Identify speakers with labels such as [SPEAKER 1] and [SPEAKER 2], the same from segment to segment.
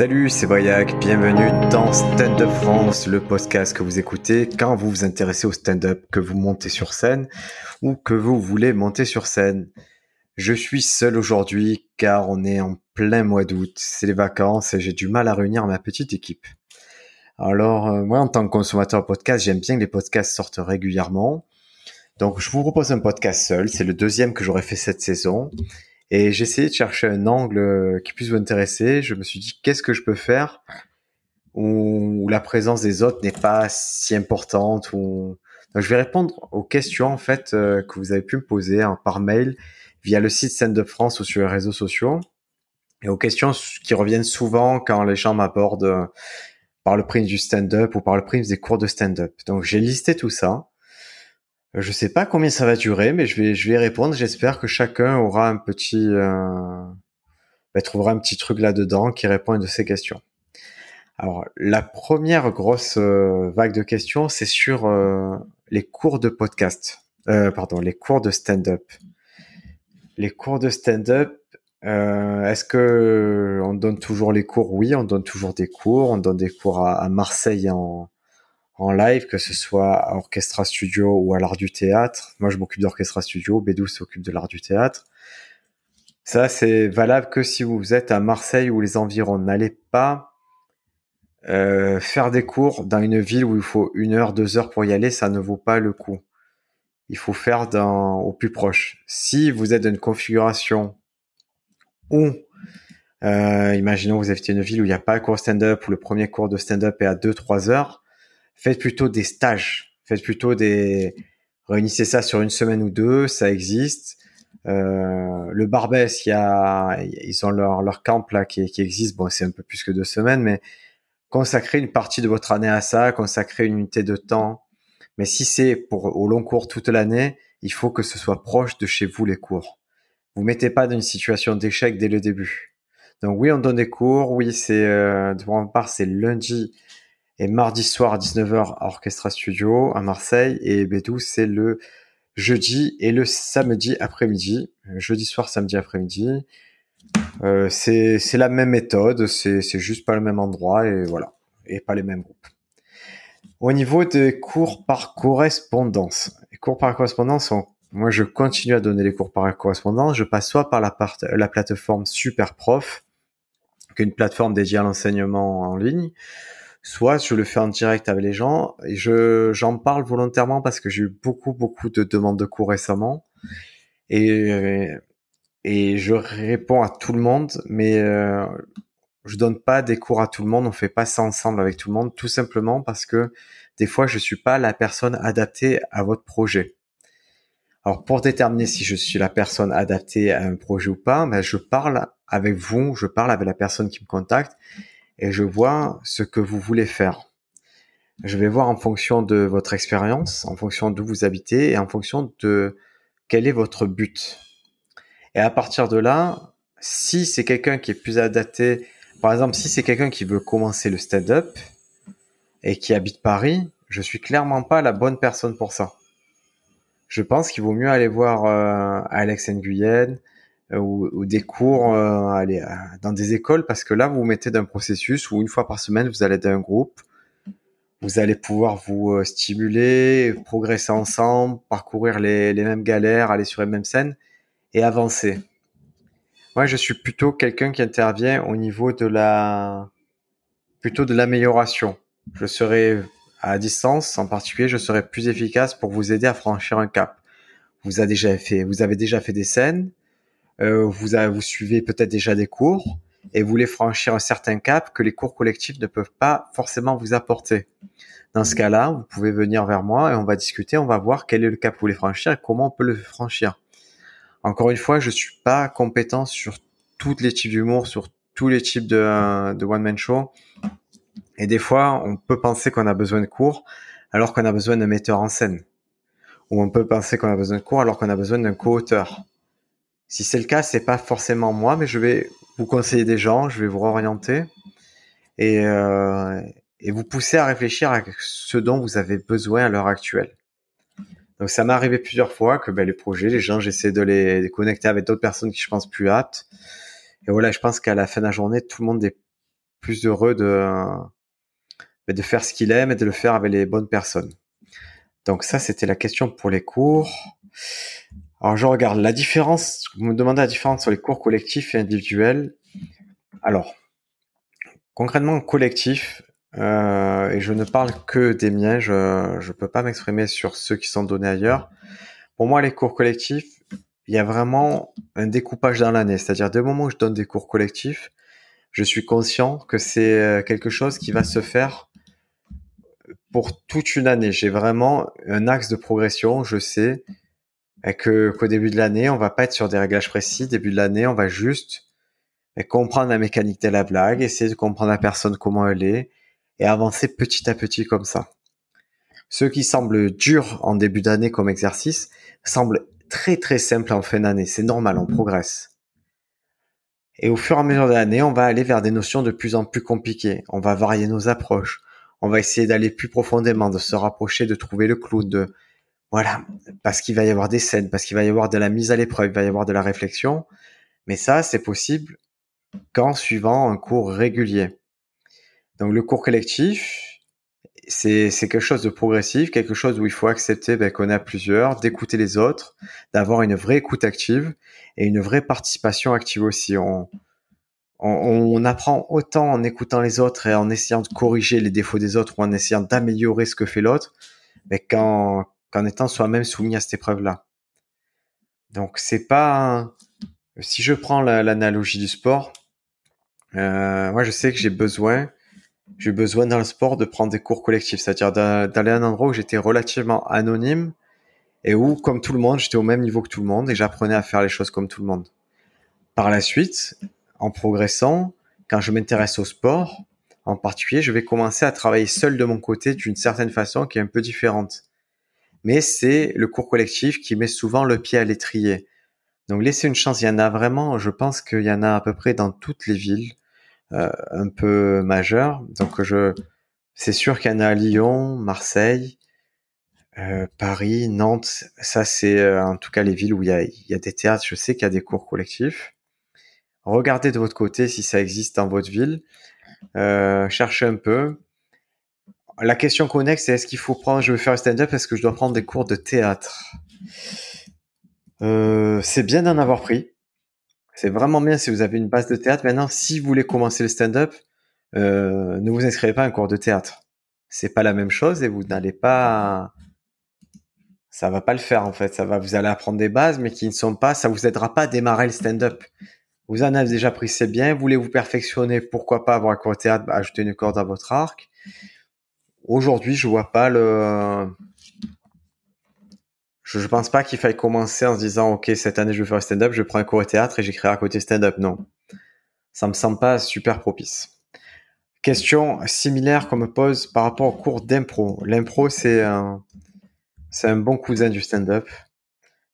[SPEAKER 1] Salut, c'est Briac, bienvenue dans Stand Up France, le podcast que vous écoutez quand vous vous intéressez au stand-up, que vous montez sur scène ou que vous voulez monter sur scène. Je suis seul aujourd'hui car on est en plein mois d'août, c'est les vacances et j'ai du mal à réunir ma petite équipe. Alors euh, moi en tant que consommateur podcast, j'aime bien que les podcasts sortent régulièrement. Donc je vous propose un podcast seul, c'est le deuxième que j'aurais fait cette saison. Et j'ai essayé de chercher un angle euh, qui puisse vous intéresser. Je me suis dit, qu'est-ce que je peux faire où, la présence des autres n'est pas si importante. Donc, je vais répondre aux questions en fait euh, que vous avez pu me poser hein, par mail via le site Scène de France ou sur les réseaux sociaux et aux questions qui reviennent souvent quand les gens m'abordent euh, par le prix du stand-up ou par le prix des cours de stand-up. Donc j'ai listé tout ça je sais pas combien ça va durer, mais je vais, je vais répondre. J'espère que chacun aura un petit, euh, bah, trouvera un petit truc là-dedans qui répond à une de ces questions. Alors, la première grosse euh, vague de questions, c'est sur euh, les cours de podcast. Euh, pardon, les cours de stand-up. Les cours de stand-up, est-ce que on donne toujours les cours? Oui, on donne toujours des cours. On donne des cours à, à Marseille en, en live, que ce soit à Orchestra Studio ou à l'art du théâtre. Moi, je m'occupe d'Orchestra Studio, Bédou s'occupe de l'art du théâtre. Ça, c'est valable que si vous êtes à Marseille ou les environs. N'allez pas euh, faire des cours dans une ville où il faut une heure, deux heures pour y aller, ça ne vaut pas le coup. Il faut faire au plus proche. Si vous êtes dans une configuration où, euh, imaginons vous habitez une ville où il n'y a pas de cours stand-up, où le premier cours de stand-up est à 2-3 heures, faites plutôt des stages. Faites plutôt des... Réunissez ça sur une semaine ou deux, ça existe. Euh, le Barbès, il y a, ils ont leur, leur camp là qui, qui existe. Bon, c'est un peu plus que deux semaines, mais consacrez une partie de votre année à ça, consacrez une unité de temps. Mais si c'est pour au long cours toute l'année, il faut que ce soit proche de chez vous les cours. Vous mettez pas dans une situation d'échec dès le début. Donc oui, on donne des cours. Oui, c'est euh, de ma part, c'est lundi et mardi soir à 19h à Orchestra Studio à Marseille et Bédou c'est le jeudi et le samedi après-midi. Jeudi soir, samedi après-midi. Euh, c'est la même méthode, c'est juste pas le même endroit et voilà, et pas les mêmes groupes. Au niveau des cours par correspondance, les cours par correspondance, moi je continue à donner les cours par correspondance, je passe soit par la, la plateforme Superprof, qui est une plateforme dédiée à l'enseignement en ligne, soit je le fais en direct avec les gens et je j'en parle volontairement parce que j'ai eu beaucoup beaucoup de demandes de cours récemment. Et et je réponds à tout le monde mais euh, je donne pas des cours à tout le monde on fait pas ça ensemble avec tout le monde tout simplement parce que des fois je suis pas la personne adaptée à votre projet. Alors pour déterminer si je suis la personne adaptée à un projet ou pas ben je parle avec vous je parle avec la personne qui me contacte et je vois ce que vous voulez faire. Je vais voir en fonction de votre expérience, en fonction d'où vous habitez et en fonction de quel est votre but. Et à partir de là, si c'est quelqu'un qui est plus adapté, par exemple, si c'est quelqu'un qui veut commencer le stand-up et qui habite Paris, je suis clairement pas la bonne personne pour ça. Je pense qu'il vaut mieux aller voir euh, Alex Nguyen, euh, ou, des cours euh, allez, euh, dans des écoles parce que là vous vous mettez d'un processus où une fois par semaine vous allez d'un groupe. Vous allez pouvoir vous stimuler progresser ensemble parcourir les, les mêmes galères aller sur les mêmes scènes et avancer. Moi je suis plutôt quelqu'un qui intervient au niveau de la plutôt de l'amélioration. Je serai à distance en particulier je serai plus efficace pour vous aider à franchir un cap. Vous avez déjà fait vous avez déjà fait des scènes euh, vous, avez, vous suivez peut-être déjà des cours et vous voulez franchir un certain cap que les cours collectifs ne peuvent pas forcément vous apporter. Dans ce cas-là, vous pouvez venir vers moi et on va discuter, on va voir quel est le cap que vous voulez franchir et comment on peut le franchir. Encore une fois, je suis pas compétent sur tous les types d'humour, sur tous les types de, de one-man show. Et des fois, on peut penser qu'on a besoin de cours alors qu'on a besoin d'un metteur en scène. Ou on peut penser qu'on a besoin de cours alors qu'on a besoin d'un co-auteur. Si c'est le cas, c'est pas forcément moi, mais je vais vous conseiller des gens, je vais vous orienter et, euh, et vous pousser à réfléchir à ce dont vous avez besoin à l'heure actuelle. Donc ça m'est arrivé plusieurs fois que ben, les projets, les gens, j'essaie de les, connecter avec d'autres personnes qui je pense plus aptes. Et voilà, je pense qu'à la fin de la journée, tout le monde est plus heureux de, de faire ce qu'il aime et de le faire avec les bonnes personnes. Donc ça, c'était la question pour les cours. Alors je regarde la différence, vous me demandez la différence sur les cours collectifs et individuels. Alors, concrètement, collectif, euh, et je ne parle que des miens, je ne peux pas m'exprimer sur ceux qui sont donnés ailleurs. Pour moi, les cours collectifs, il y a vraiment un découpage dans l'année. C'est-à-dire, dès le moment où je donne des cours collectifs, je suis conscient que c'est euh, quelque chose qui va se faire pour toute une année. J'ai vraiment un axe de progression. Je sais que qu'au début de l'année, on va pas être sur des réglages précis. Début de l'année, on va juste comprendre la mécanique de la blague, essayer de comprendre la personne comment elle est et avancer petit à petit comme ça. Ce qui semble dur en début d'année comme exercice semble très très simple en fin d'année. C'est normal, on progresse. Et au fur et à mesure de l'année, on va aller vers des notions de plus en plus compliquées. On va varier nos approches. On va essayer d'aller plus profondément, de se rapprocher, de trouver le clou, de voilà, parce qu'il va y avoir des scènes, parce qu'il va y avoir de la mise à l'épreuve, il va y avoir de la réflexion. Mais ça, c'est possible qu'en suivant un cours régulier. Donc le cours collectif, c'est quelque chose de progressif, quelque chose où il faut accepter ben, qu'on a plusieurs, d'écouter les autres, d'avoir une vraie écoute active et une vraie participation active aussi. On, on, apprend autant en écoutant les autres et en essayant de corriger les défauts des autres ou en essayant d'améliorer ce que fait l'autre, mais ben, qu'en étant soi-même soumis à cette épreuve-là. Donc c'est pas si je prends l'analogie du sport, euh, moi je sais que j'ai besoin j'ai besoin dans le sport de prendre des cours collectifs, c'est-à-dire d'aller à un endroit où j'étais relativement anonyme et où, comme tout le monde, j'étais au même niveau que tout le monde et j'apprenais à faire les choses comme tout le monde. Par la suite, en progressant, quand je m'intéresse au sport, en particulier, je vais commencer à travailler seul de mon côté d'une certaine façon qui est un peu différente. Mais c'est le cours collectif qui met souvent le pied à l'étrier. Donc laissez une chance, il y en a vraiment, je pense qu'il y en a à peu près dans toutes les villes. Euh, un peu majeur. Donc je, c'est sûr qu'il y en a à Lyon, Marseille, euh, Paris, Nantes. Ça c'est euh, en tout cas les villes où il y a, il y a des théâtres. Je sais qu'il y a des cours collectifs. Regardez de votre côté si ça existe dans votre ville. Euh, cherchez un peu. La question connexe, c'est est-ce qu'il faut prendre, je veux faire un stand-up, est-ce que je dois prendre des cours de théâtre euh, C'est bien d'en avoir pris. C'est vraiment bien si vous avez une base de théâtre. Maintenant, si vous voulez commencer le stand-up, euh, ne vous inscrivez pas à un cours de théâtre. C'est pas la même chose et vous n'allez pas, ça va pas le faire en fait. Ça va, vous allez apprendre des bases, mais qui ne sont pas, ça vous aidera pas à démarrer le stand-up. Vous en avez déjà pris, c'est bien. Vous voulez vous perfectionner, pourquoi pas avoir un cours de théâtre, bah, ajouter une corde à votre arc. Aujourd'hui, je vois pas le, je, ne pense pas qu'il faille commencer en se disant ok cette année je vais faire stand-up, je prends un cours de théâtre et j'écrirai à côté stand-up. Non, ça me semble pas super propice. Question similaire qu'on me pose par rapport au cours d'impro. L'impro c'est un c'est un bon cousin du stand-up,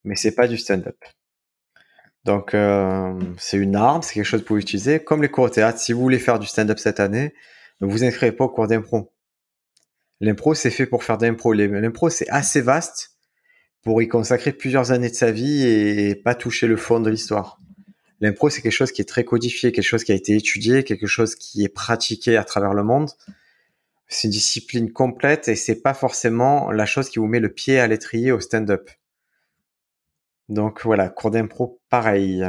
[SPEAKER 1] mais c'est pas du stand-up. Donc euh, c'est une arme, c'est quelque chose que vous pouvez utiliser. Comme les cours de théâtre, si vous voulez faire du stand-up cette année, ne vous inscrivez pas au cours d'impro. L'impro c'est fait pour faire d'impro. L'impro c'est assez vaste pour y consacrer plusieurs années de sa vie et pas toucher le fond de l'histoire. L'impro, c'est quelque chose qui est très codifié, quelque chose qui a été étudié, quelque chose qui est pratiqué à travers le monde. C'est une discipline complète et c'est pas forcément la chose qui vous met le pied à l'étrier au stand-up. Donc voilà, cours d'impro, pareil.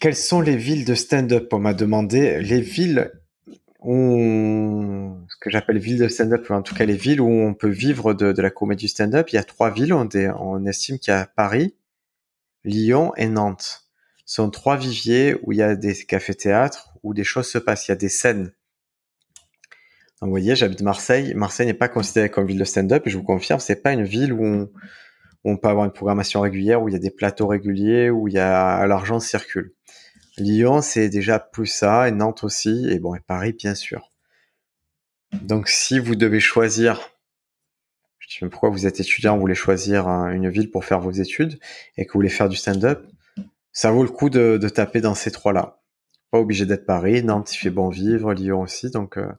[SPEAKER 1] Quelles sont les villes de stand-up On m'a demandé? Les villes ce que j'appelle ville de stand-up, ou en tout cas les villes où on peut vivre de, la comédie stand-up. Il y a trois villes, on, estime qu'il y a Paris, Lyon et Nantes. Ce sont trois viviers où il y a des cafés-théâtres, où des choses se passent, il y a des scènes. Vous voyez, j'habite Marseille. Marseille n'est pas considérée comme ville de stand-up, et je vous confirme, c'est pas une ville où on, où on peut avoir une programmation régulière, où il y a des plateaux réguliers, où il y a l'argent circule. Lyon, c'est déjà plus ça, et Nantes aussi, et bon, et Paris, bien sûr. Donc, si vous devez choisir, je sais même pourquoi vous êtes étudiant, vous voulez choisir une ville pour faire vos études, et que vous voulez faire du stand-up, ça vaut le coup de, taper dans ces trois-là. Pas obligé d'être Paris, Nantes, il fait bon vivre, Lyon aussi, donc euh,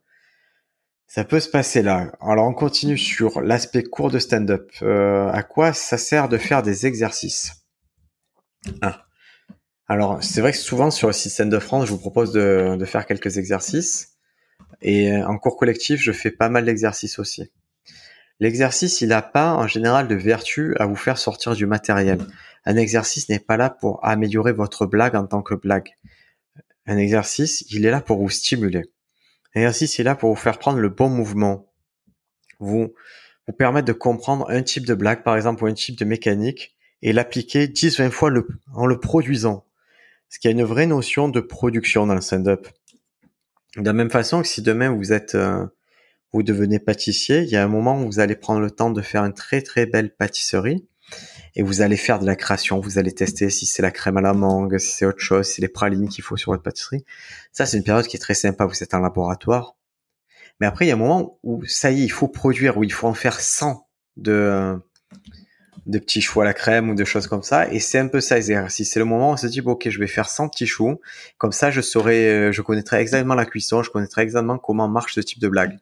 [SPEAKER 1] ça peut se passer là. Alors, on continue sur l'aspect court de stand-up. Euh, à quoi ça sert de faire des exercices? Ah. Alors, c'est vrai que souvent sur le système de France, je vous propose de, faire quelques exercices. Et euh, en cours collectif, je fais pas mal d'exercices aussi. L'exercice, il n'a pas en général de vertu à vous faire sortir du matériel. Un exercice n'est pas là pour améliorer votre blague en tant que blague. Un exercice, il est là pour vous stimuler. Un exercice, il est là pour vous faire prendre le bon mouvement. Vous, vous permettre de comprendre un type de blague, par exemple, ou un type de mécanique, et l'appliquer 10-20 fois en le produisant. Ce qui a une vraie notion de production dans le stand-up. De la même façon que si demain vous êtes, euh, vous devenez pâtissier, il y a un moment où vous allez prendre le temps de faire une très très belle pâtisserie et vous allez faire de la création, vous allez tester si c'est la crème à la mangue, si c'est autre chose, si les pralines qu'il faut sur votre pâtisserie. Ça, c'est une période qui est très sympa, vous êtes en laboratoire. Mais après, il y a un moment où ça y est, il faut produire, où il faut en faire 100 de, de petits choux à la crème ou de choses comme ça. Et c'est un peu ça les exercices. C'est le moment où on se dit, bon, ok, je vais faire 100 petits choux. Comme ça, je saurai, euh, je connaîtrai exactement la cuisson, je connaîtrai exactement comment marche ce type de blague.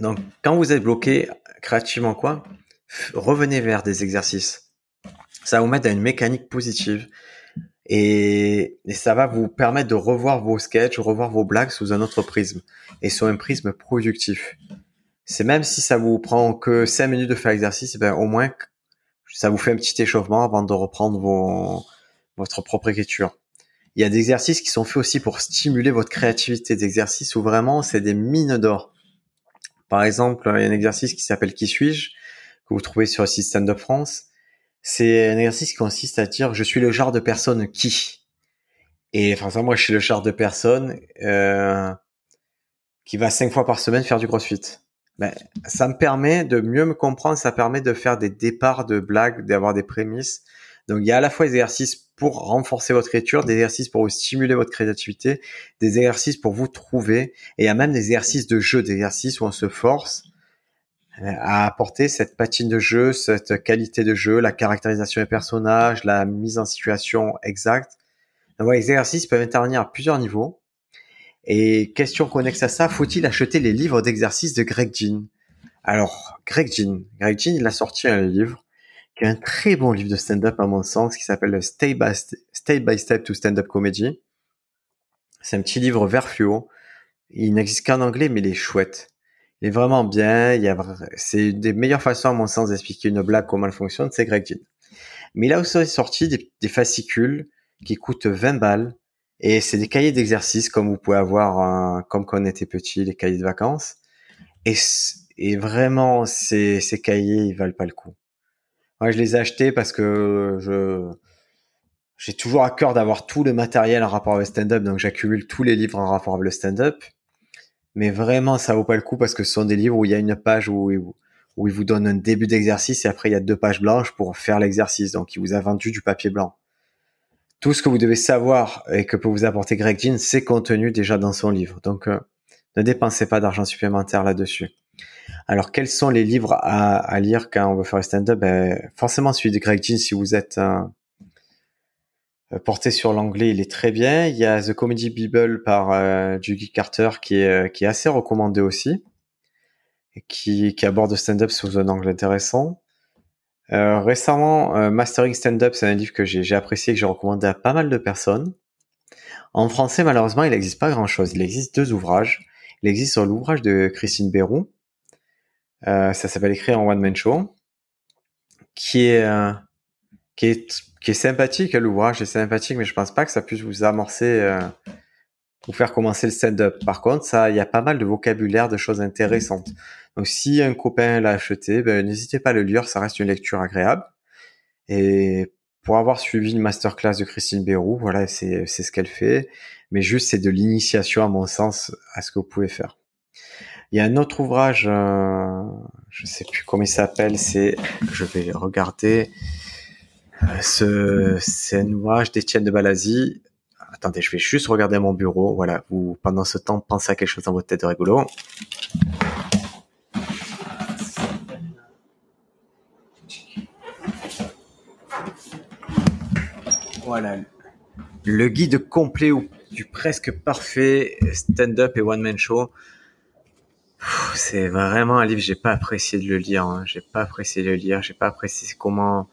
[SPEAKER 1] Donc, quand vous êtes bloqué créativement, quoi, revenez vers des exercices. Ça va vous mettre dans une mécanique positive. Et, et, ça va vous permettre de revoir vos sketchs, revoir vos blagues sous un autre prisme. Et sur un prisme productif c'est même si ça vous prend que 5 minutes de faire l'exercice, eh ben au moins ça vous fait un petit échauffement avant de reprendre vos, votre propre écriture. Il y a des exercices qui sont faits aussi pour stimuler votre créativité, des exercices où vraiment c'est des mines d'or. Par exemple, il y a un exercice qui s'appelle Qui suis-je que vous trouvez sur le site Stand Up France. C'est un exercice qui consiste à dire je suis le genre de personne qui. Et enfin moi je suis le genre de personne euh, qui va cinq fois par semaine faire du CrossFit ben, ça me permet de mieux me comprendre, ça permet de faire des départs de blagues, d'avoir des prémices. Donc il y a à la fois des exercices pour renforcer votre écriture, des exercices pour stimuler votre créativité, des exercices pour vous trouver, et il y a même des exercices de jeu, des exercices où on se force euh, à apporter cette patine de jeu, cette qualité de jeu, la caractérisation des personnages, la mise en situation exacte. Donc les exercices peuvent intervenir à plusieurs niveaux. Et question connexe à ça, faut-il acheter les livres d'exercice de Greg Jean? Alors, Greg Jean, Greg Jean, il a sorti un livre qui est un très bon livre de stand-up à mon sens, qui s'appelle Stay by, Stay by Step to Stand-up Comedy. C'est un petit livre vert fluo. Il n'existe qu'en anglais, mais il est chouette. Il est vraiment bien. Il y a, c'est une des meilleures façons, à mon sens, d'expliquer une blague, comment elle fonctionne, c'est Greg Jean. Mais il a aussi sorti des, des fascicules qui coûtent 20 balles et c'est des cahiers d'exercice comme vous pouvez avoir, comme quand on était petit, les cahiers de vacances. Et, vraiment, ces, ces cahiers, ils valent pas le coup. Moi, je les ai achetés parce que je j'ai toujours à cœur d'avoir tout le matériel en rapport avec le stand-up, donc j'accumule tous les livres en rapport avec le stand-up. Mais vraiment, ça vaut pas le coup parce que ce sont des livres où il y a une page où, où il vous donne un début d'exercice et après il y a deux pages blanches pour faire l'exercice. Donc, il vous a vendu du papier blanc tout ce que vous devez savoir et que peut vous apporter Greg Jean, c'est contenu déjà dans son livre. Donc, euh, ne dépensez pas d'argent supplémentaire là-dessus. Alors, quels sont les livres à, lire quand on veut faire un stand-up? Ben, Forcément, celui de Greg Jean, si vous êtes euh, porté sur l'anglais, il est très bien. Il y a The Comedy Bible par euh, Judy Carter qui est, assez recommandé aussi, qui, qui aborde le stand-up sous un angle intéressant. Euh, récemment, euh, Mastering Stand-Up, c'est un livre que j'ai apprécié, que j'ai recommandé à pas mal de personnes. En français, malheureusement, il n'existe pas grand-chose. Il existe deux ouvrages. Il existe sur l'ouvrage de Christine Bérou. Euh, ça s'appelle Écrire en One Man Show, qui est qui est qui est sympathique. L'ouvrage est sympathique, mais je pense pas que ça puisse vous amorcer, vous faire commencer le stand-up. Par contre, ça, il y a pas mal de vocabulaire, de choses intéressantes. Donc si un copain l'a acheté, ben, n'hésitez pas à le lire, ça reste une lecture agréable. Et pour avoir suivi une masterclass de Christine Bérou, voilà, c'est ce qu'elle fait. Mais juste, c'est de l'initiation, à mon sens, à ce que vous pouvez faire. Il y a un autre ouvrage, euh, je sais plus comment il s'appelle, c'est, je vais regarder, euh, ce, c'est un ouvrage d'Étienne de Balazi. Attendez, je vais juste regarder mon bureau. Voilà, vous, pendant ce temps, pensez à quelque chose dans votre tête de rigolo. Voilà. Le guide complet ou du presque parfait stand-up et one-man show. C'est vraiment un livre, j'ai pas apprécié de le lire. Hein. J'ai pas apprécié de le lire. J'ai pas apprécié comment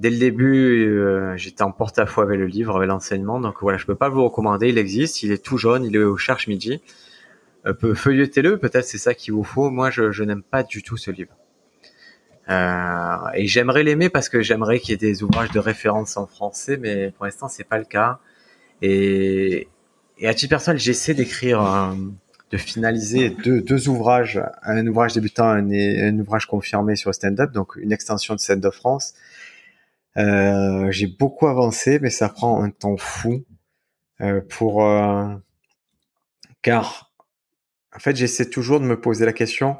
[SPEAKER 1] dès le début, euh, j'étais en porte-à-faux avec le livre, avec l'enseignement. Donc voilà, je peux pas vous recommander. Il existe, il est tout jaune, il est au Cherche Midi. Euh, feuilletez-le, peut-être c'est ça qu'il vous faut. Moi, je n'aime pas du tout ce livre. Euh, et j'aimerais l'aimer parce que j'aimerais qu'il y ait des ouvrages de référence en français, mais pour l'instant c'est pas le cas. Et, à titre personnel, j'essaie d'écrire, de finaliser deux, ouvrages, un ouvrage débutant, un, un ouvrage confirmé sur stand-up, donc une extension de Stand-up France. Euh, j'ai beaucoup avancé, mais ça prend un temps fou euh, pour euh, car en fait j'essaie toujours de me poser la question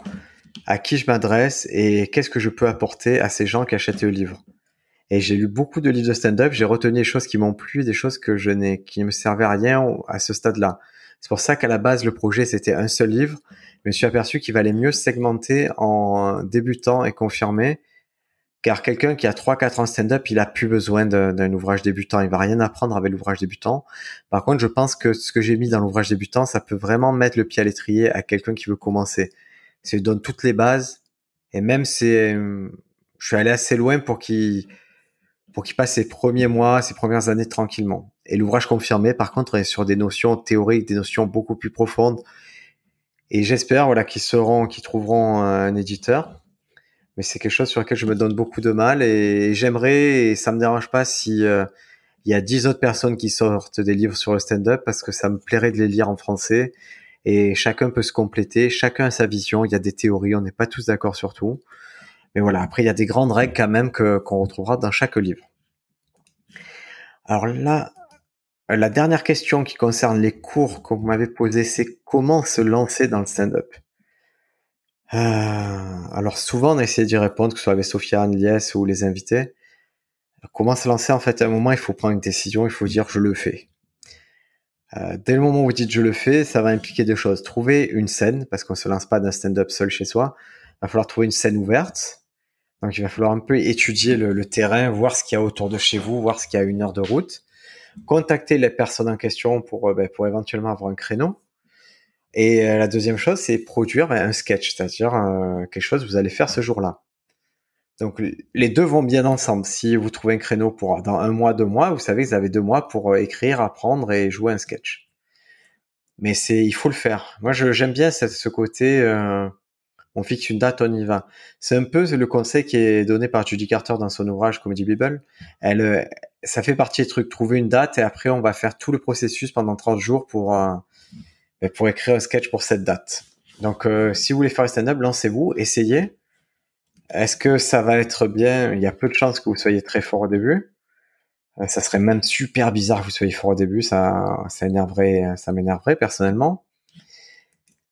[SPEAKER 1] à qui je m'adresse et qu'est-ce que je peux apporter à ces gens qui achètent le livre. Et j'ai lu beaucoup de livres de stand-up, j'ai retenu des choses qui m'ont plu, des choses que je n'ai, qui ne me servaient à rien à ce stade-là. C'est pour ça qu'à la base, le projet, c'était un seul livre. Je me suis aperçu qu'il valait mieux segmenter en débutant et confirmé. Car quelqu'un qui a 3-4 ans stand-up, il a plus besoin d'un ouvrage débutant. Il va rien apprendre avec l'ouvrage débutant. Par contre, je pense que ce que j'ai mis dans l'ouvrage débutant, ça peut vraiment mettre le pied à l'étrier à quelqu'un qui veut commencer c'est donne toutes les bases. Et même c'est, je suis allé assez loin pour qu'il pour qu'il passe ses premiers mois, ses premières années tranquillement. Et l'ouvrage confirmé, par contre, est sur des notions théoriques, des notions beaucoup plus profondes. Et j'espère, voilà, qu'ils seront, qu'ils trouveront un éditeur. Mais c'est quelque chose sur lequel je me donne beaucoup de mal et j'aimerais, et ça me dérange pas si euh, il y a dix autres personnes qui sortent des livres sur le stand-up parce que ça me plairait de les lire en français et chacun peut se compléter, chacun a sa vision, il y a des théories, on n'est pas tous d'accord sur tout. Mais voilà, après il y a des grandes règles quand même que qu'on retrouvera dans chaque livre. Alors là, la dernière question qui concerne les cours que vous m'avez posé, c'est comment se lancer dans le stand-up? Euh, alors souvent on a essayé d'y répondre, que ce soit avec Sophia Anne ou les invités. Comment se lancer En fait, à un moment, il faut prendre une décision, il faut dire je le fais. Euh, dès le moment où vous dites je le fais, ça va impliquer deux choses. Trouver une scène, parce qu'on se lance pas d'un stand-up seul chez soi. Il va falloir trouver une scène ouverte. Donc il va falloir un peu étudier le, terrain, voir ce qu'il y a autour de chez vous, voir ce qu'il y a une heure de route. Contacter les personnes en question pour, euh, ben, pour éventuellement avoir un créneau. Et euh, la deuxième chose, c'est produire un sketch, c'est-à-dire quelque chose que vous allez faire ce jour-là. Donc les deux vont bien ensemble. Si vous trouvez un créneau pour dans un mois, deux mois, vous savez que vous avez deux mois pour euh, écrire, apprendre et jouer un sketch. Mais c'est, il faut le faire. Moi, j'aime bien ce, côté. Euh, on fixe une date, on y va. C'est un peu le conseil qui est donné par Judy Carter dans son ouvrage Comedy Bible. Elle, euh, ça fait partie des trucs. Trouver une date et après on va faire tout le processus pendant 30 jours pour ben, pour écrire un sketch pour cette date. Donc, si vous voulez faire un stand-up, lancez-vous, essayez. Est-ce que ça va être bien? Il y a peu de chances que vous soyez très fort au début. Euh, ça serait même super bizarre que vous soyez fort au début. Ça, énerverait, ça m'énerverait personnellement.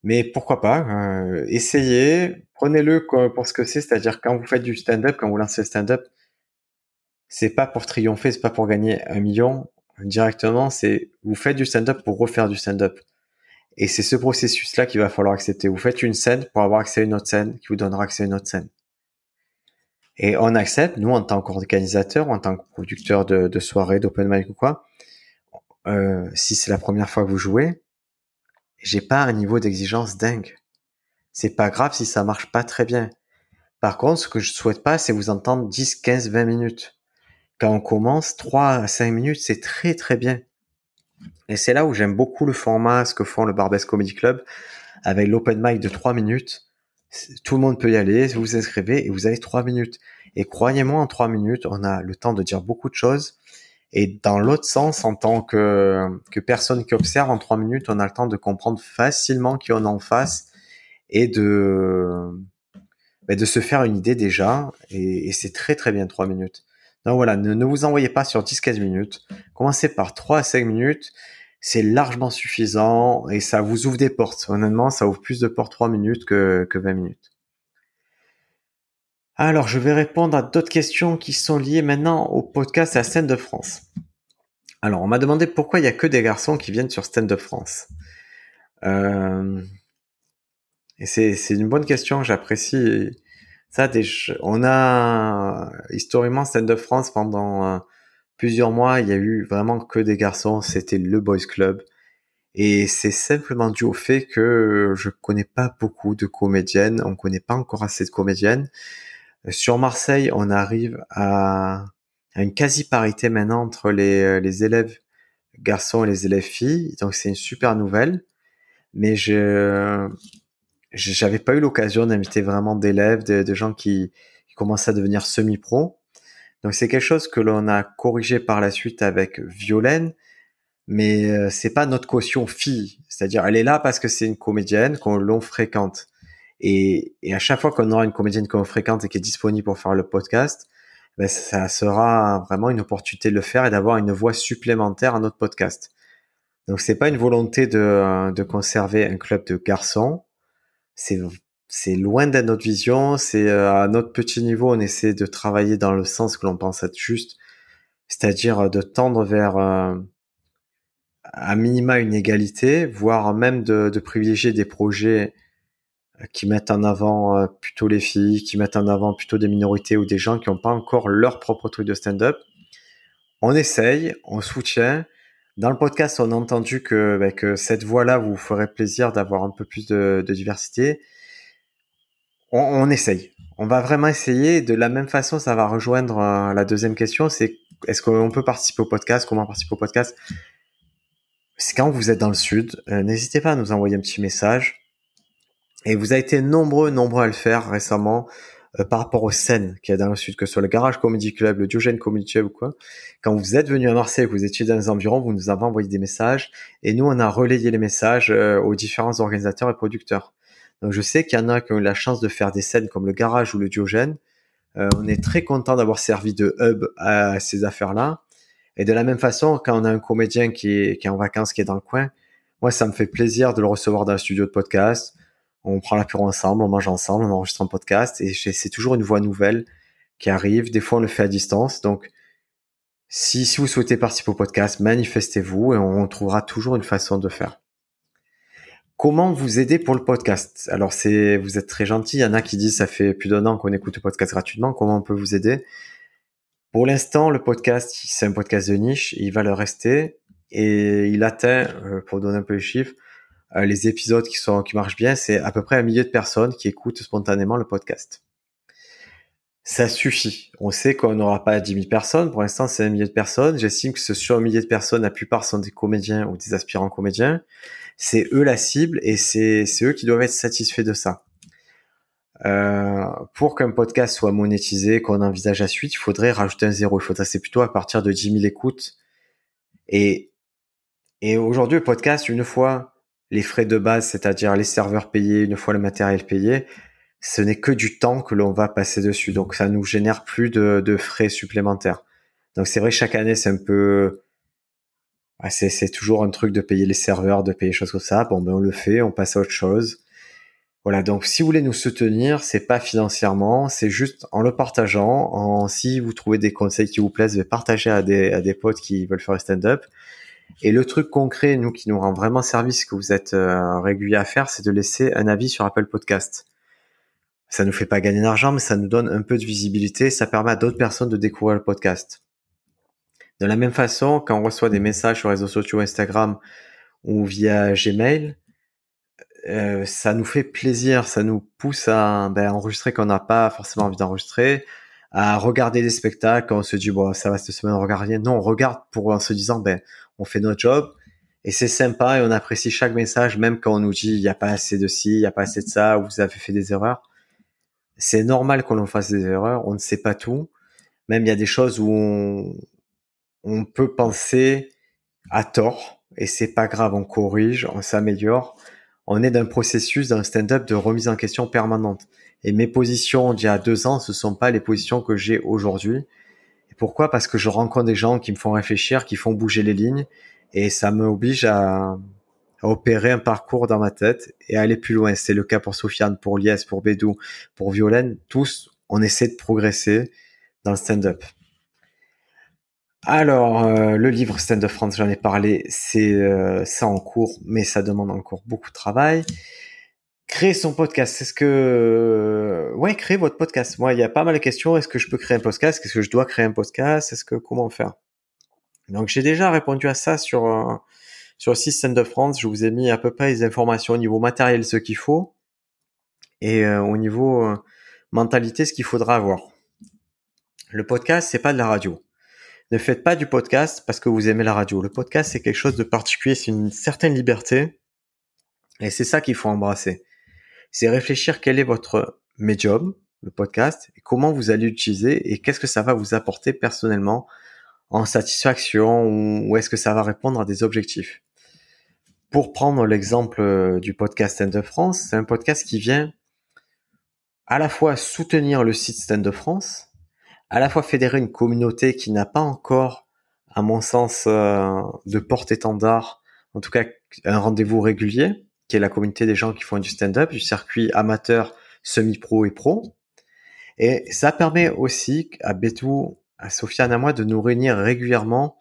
[SPEAKER 1] Mais pourquoi pas? Euh, Essayez, prenez-le pour ce que c'est, c'est-à-dire quand vous faites du stand-up, quand vous lancez le stand-up, c'est pas pour triompher, c'est pas pour gagner un million directement. C'est vous faites du stand-up pour refaire du stand-up. Et c'est ce processus-là qu'il va falloir accepter. Vous faites une scène pour avoir accès à une autre scène qui vous donnera accès à une autre scène. Et on accepte, nous, en tant qu'organisateur, en tant que producteur de, de soirées, d'open mic ou quoi, euh, si c'est la première fois que vous jouez, j'ai pas un niveau d'exigence dingue. C'est pas grave si ça marche pas très bien. Par contre, ce que je souhaite pas, c'est vous entendre 10, 15, 20 minutes. Quand on commence, 3 à 5 minutes, c'est très très bien. Et c'est là où j'aime beaucoup le format, ce que font le Barbès Comedy Club, avec l'open mic de 3 minutes tout le monde peut y aller, vous vous inscrivez et vous avez trois minutes. Et croyez-moi, en trois minutes, on a le temps de dire beaucoup de choses. Et dans l'autre sens, en tant que, que personne qui observe, en trois minutes, on a le temps de comprendre facilement qui on en face et de, ben, de se faire une idée déjà. Et, c'est très très bien trois minutes. Donc voilà, ne, ne vous envoyez pas sur 10-15 minutes. Commencez par 3 à 5 minutes c'est largement suffisant et ça vous ouvre des portes. Honnêtement, ça ouvre plus de portes 3 minutes que, que 20 minutes. Alors, je vais répondre à d'autres questions qui sont liées maintenant au podcast à Stand de France. Alors, on m'a demandé pourquoi il y a que des garçons qui viennent sur Stand de France. Euh... Et c'est, une bonne question, j'apprécie ça. On a historiquement Stand de France pendant plusieurs mois, il y a eu vraiment que des garçons, c'était le boys club. Et c'est simplement dû au fait que je connais pas beaucoup de comédiennes, on connaît pas encore assez de comédiennes. Sur Marseille, on arrive à, une quasi-parité maintenant entre les, les élèves garçons et les élèves filles. Donc c'est une super nouvelle. Mais je j'avais pas eu l'occasion d'inviter vraiment d'élèves, de, gens qui, qui commençaient à devenir semi-pro. Donc c'est quelque chose que l'on a corrigé par la suite avec Violaine, mais euh, c'est pas notre caution fille. C'est-à-dire elle est là parce que c'est une comédienne qu'on l'on fréquente. Et, et, à chaque fois qu'on aura une comédienne qu'on fréquente et qui est disponible pour faire le podcast, ben ça sera vraiment une opportunité de le faire et d'avoir une voix supplémentaire à notre podcast. Donc c'est pas une volonté de, de conserver un club de garçons. C'est c'est loin d'être notre vision. C'est euh, à notre petit niveau, on essaie de travailler dans le sens que l'on pense être juste, c'est-à-dire de tendre vers euh, à minima une égalité, voire même de, privilégier des projets qui mettent en avant euh, plutôt les filles, qui mettent en avant plutôt des minorités ou des gens qui n'ont pas encore leur propre truc de stand-up. On essaye, on soutient. Dans le podcast, on a entendu que, que cette voie-là vous ferait plaisir d'avoir un peu plus de diversité. On, on, essaye. On va vraiment essayer. De la même façon, ça va rejoindre euh, la deuxième question, c'est est-ce qu'on peut participer au podcast? Comment participer au podcast? C'est quand vous êtes dans le sud. Euh, n'hésitez pas à nous envoyer un petit message et vous avez été nombreux, nombreux à le faire récemment euh, par rapport aux scènes qu'il y a dans le sud, que ce soit le Garage Comedy Club, le Diogène Comedy Club ou quoi. Quand vous êtes venu à Marseille, que vous étiez dans les environs, vous nous avez envoyé des messages et nous, on a relayé les messages aux différents organisateurs et producteurs. Donc je sais qu'il y en a qui ont eu la chance de faire des scènes comme le Garage ou le Diogène. Euh, on est très content d'avoir servi de hub à ces affaires-là. Et de la même façon, quand on a un comédien qui est, en vacances, qui est dans le coin, moi, ça me fait plaisir de le recevoir dans un studio de podcast on prend l'apéro ensemble, on mange ensemble, on enregistre un podcast et c'est toujours une voix nouvelle qui arrive. Des fois, on le fait à distance. Donc, si, si vous souhaitez participer au podcast, manifestez-vous et on trouvera toujours une façon de faire. Comment vous aider pour le podcast? Alors, c'est, vous êtes très gentil. Il y en a qui disent ça fait plus d'un an qu'on écoute le podcast gratuitement. Comment on peut vous aider? Pour l'instant, le podcast, c'est un podcast de niche. Il va le rester et il atteint, euh, pour donner un peu les chiffres, euh, les épisodes qui sont qui marchent bien, c'est à peu près un millier de personnes qui écoutent spontanément le podcast. Ça suffit. On sait qu'on n'aura pas 10 000 personnes. Pour l'instant, c'est un millier de personnes. J'estime que ce sur un millier de personnes, la plupart sont des comédiens ou des aspirants comédiens. C'est eux la cible et c'est eux qui doivent être satisfaits de ça. Euh, pour qu'un podcast soit monétisé, qu'on envisage la suite, il faudrait rajouter un zéro. Il faudrait c'est plutôt à partir de 10 000 écoutes. Et, et aujourd'hui, le podcast, une fois les frais de base, c'est-à-dire les serveurs payés une fois le matériel payé, ce n'est que du temps que l'on va passer dessus. Donc ça nous génère plus de, frais supplémentaires. Donc c'est vrai chaque année c'est un peu c'est toujours un truc de payer les serveurs, de payer des choses comme ça. Bon ben on le fait, on passe à autre chose. Voilà, donc si vous voulez nous soutenir, c'est pas financièrement, c'est juste en le partageant, en si vous trouvez des conseils qui vous plaisent, partagez à des, à des potes qui veulent faire un stand-up. Et le truc concret, nous, qui nous rend vraiment service, que vous êtes euh, régulier à faire, c'est de laisser un avis sur Apple Podcast. Ça nous fait pas gagner d'argent, mais ça nous donne un peu de visibilité. Ça permet à d'autres personnes de découvrir le podcast. De la même façon, quand on reçoit des messages sur les réseaux sociaux, Instagram ou via Gmail, euh, ça nous fait plaisir, ça nous pousse à ben, enregistrer qu'on n'a pas forcément envie d'enregistrer, à regarder des spectacles quand on se dit bon ça va cette semaine regarder. Non, on regarde pour en se disant ben on fait notre job et c'est sympa et on apprécie chaque message, même quand on nous dit il n'y a pas assez de ci, il n'y a pas assez de ça, ou vous avez fait des erreurs. C'est normal qu'on fasse des erreurs, on ne sait pas tout. Même il y a des choses où on, on peut penser à tort et c'est pas grave, on corrige, on s'améliore. On est d'un processus, d'un stand-up de remise en question permanente. Et mes positions d'il y a deux ans, ce sont pas les positions que j'ai aujourd'hui. Pourquoi? Parce que je rencontre des gens qui me font réfléchir, qui font bouger les lignes, et ça m'oblige à, à, opérer un parcours dans ma tête et à aller plus loin. C'est le cas pour Sofiane, pour Lies, pour Bédou, pour Violaine. Tous, on essaie de progresser dans le stand-up. Alors, euh, le livre Stand Up France, j'en ai parlé, c'est euh, ça en cours, mais ça demande encore beaucoup de travail créer son podcast, est-ce que euh, ouais, créer votre podcast. Moi, il y a pas mal de questions. Est-ce que je peux créer un podcast? Est-ce que je dois créer un podcast? Est-ce que comment faire? Donc, j'ai déjà répondu à ça sur euh, sur le système de France. Je vous ai mis à peu près les informations au niveau matériel, ce qu'il faut, et euh, au niveau mentalité, ce qu'il faudra avoir. Le podcast, c'est pas de la radio. Ne faites pas du podcast parce que vous aimez la radio. Le podcast, c'est quelque chose de particulier, c'est une certaine liberté. Et c'est ça qu'il faut embrasser. C'est réfléchir quel est votre médium, le podcast, et comment vous allez l'utiliser et qu'est-ce que ça va vous apporter personnellement en satisfaction ou est-ce que ça va répondre à des objectifs. Pour prendre l'exemple euh, du podcast Stand Up France, c'est un podcast qui vient à la fois soutenir le site Stand Up France, à la fois fédérer une communauté qui n'a pas encore, à mon sens, euh, de porte-étendard, en tout cas un rendez-vous régulier, qui est la communauté des gens qui font du stand-up, du circuit amateur, semi-pro et pro. Et ça permet aussi à Betou, à Sofiane, à moi de nous réunir régulièrement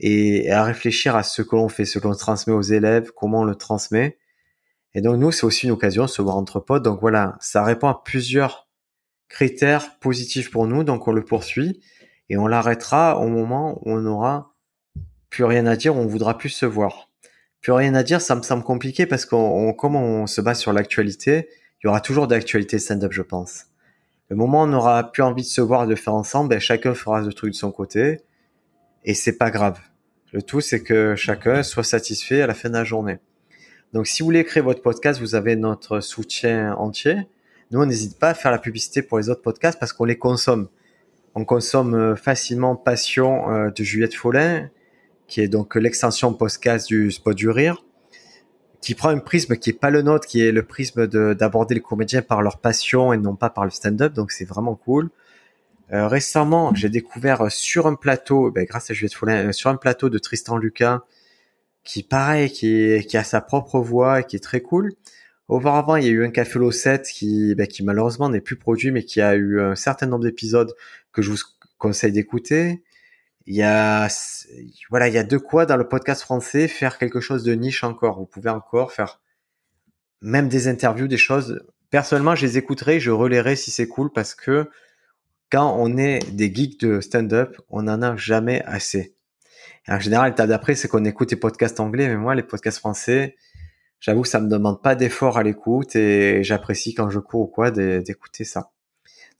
[SPEAKER 1] et, à réfléchir à ce que l'on fait, ce qu'on transmet aux élèves, comment on le transmet. Et donc nous, c'est aussi une occasion de se voir entre potes. Donc voilà, ça répond à plusieurs critère positif pour nous, donc on le poursuit et on l'arrêtera au moment où on n'aura plus rien à dire, on voudra plus se voir. Plus rien à dire, ça me semble compliqué parce qu'on, comme on se base sur l'actualité, il y aura toujours d'actualité stand-up, je pense. Le moment où on n'aura plus envie de se voir de faire ensemble, ben, chacun fera le truc de son côté et c'est pas grave. Le tout, c'est que chacun soit satisfait à la fin de la journée. Donc, si vous voulez créer votre podcast, vous avez notre soutien entier. Nous, on n'hésite pas à faire la publicité pour les autres podcasts parce qu'on les consomme. On consomme euh, facilement Passion euh, de Juliette Follin, qui est donc l'extension podcast du Spot du Rire, qui prend un prisme qui est pas le nôtre, qui est le prisme d'aborder les comédiens par leur passion et non pas par le stand-up. Donc c'est vraiment cool. Euh, récemment, j'ai découvert sur un plateau, ben, grâce à Juliette Follin, sur un plateau de Tristan Lucas, qui pareil, qui a sa propre voix et qui est très cool. Auparavant, il y a eu un Café Low 7 qui, bah, qui malheureusement n'est plus produit, mais qui a eu un certain nombre d'épisodes que je vous conseille d'écouter. Il y a, voilà, il y a de quoi dans le podcast français faire quelque chose de niche encore. Vous pouvez encore faire même des interviews, des choses. Personnellement, je les écouterai, je relayerai si c'est cool parce que quand on est des geeks de stand-up, on n'en a jamais assez. en général, l'état d'après, c'est qu'on écoute les podcasts anglais, mais moi, les podcasts français, j'avoue que ça me demande pas d'effort à l'écoute et j'apprécie quand je cours ou quoi d'écouter ça.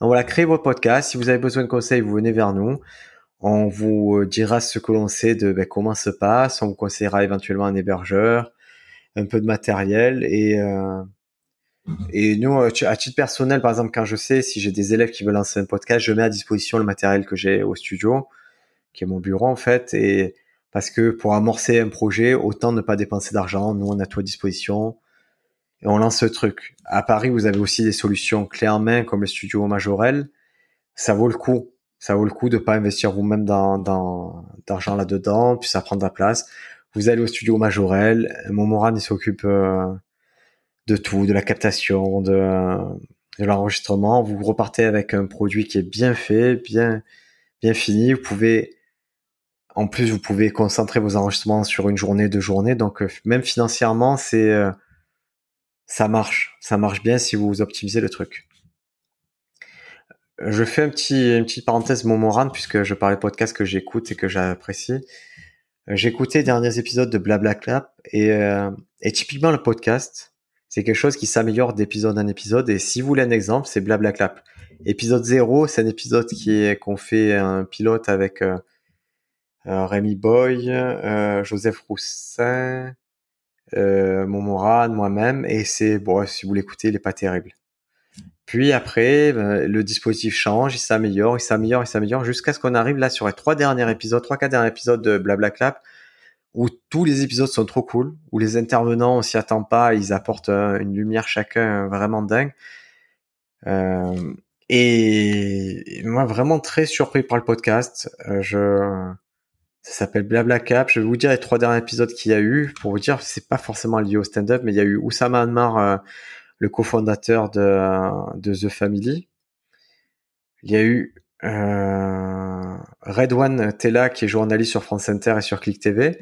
[SPEAKER 1] Donc voilà, créez vos podcasts. Si vous avez besoin de conseils, vous venez vers nous. On vous euh, dira ce que l'on sait de ben, comment se passe. On vous conseillera éventuellement un hébergeur, un peu de matériel et euh, et nous, à titre personnel, par exemple, quand je sais si j'ai des élèves qui veulent lancer un podcast, je mets à disposition le matériel que j'ai au studio, qui est mon bureau en fait, et parce que pour amorcer un projet, autant ne pas dépenser d'argent. Nous, on a tout à disposition et on lance ce truc. À Paris, vous avez aussi des solutions clés en main comme le studio Majorel. Ça vaut le coup. Ça vaut le coup de pas investir vous-même dans, d'argent là-dedans, puis ça prend de la place. Vous allez au studio Majorel. Momoran, il s'occupe euh, de tout, de la captation, de, de l'enregistrement. Vous repartez avec un produit qui est bien fait, bien, bien fini. Vous pouvez en plus, vous pouvez concentrer vos enregistrements sur une journée, deux journées. Donc, euh, même financièrement, c'est euh, ça marche. Ça marche bien si vous optimisez le truc. Je fais un petit, une petite parenthèse Momoran puisque je parlais podcast que j'écoute et que j'apprécie. Écouté les derniers épisodes de Blablaclap et, euh, et typiquement le podcast, c'est quelque chose qui s'améliore d'épisode en épisode. Et si vous voulez un exemple, c'est Blablaclap. Épisode 0, c'est un épisode qui est qu'on fait un pilote avec Rémi Boy, euh, Joseph Roussin, euh, moi-même, et c'est bon, si vous l'écoutez, il est pas terrible. Puis après, ben, le dispositif change, il s'améliore, il s'améliore, il s'améliore, jusqu'à ce qu'on arrive là sur les trois derniers épisodes, trois quatre derniers épisodes de Blablaclap, où tous les épisodes sont trop cool, où les intervenants on s'y attend pas, ils apportent une lumière chacun vraiment dingue. Euh, et moi vraiment très surpris par le podcast. je ça s'appelle Blabla Cap. Je vais vous dire les trois derniers épisodes qu'il y a eu. Pour vous dire, c'est pas forcément lié au stand-up, mais il y a eu Oussama Anmar, euh, le cofondateur de, The Family. Il y a eu euh, Redwan Tella, qui est journaliste sur France Inter et sur Click TV.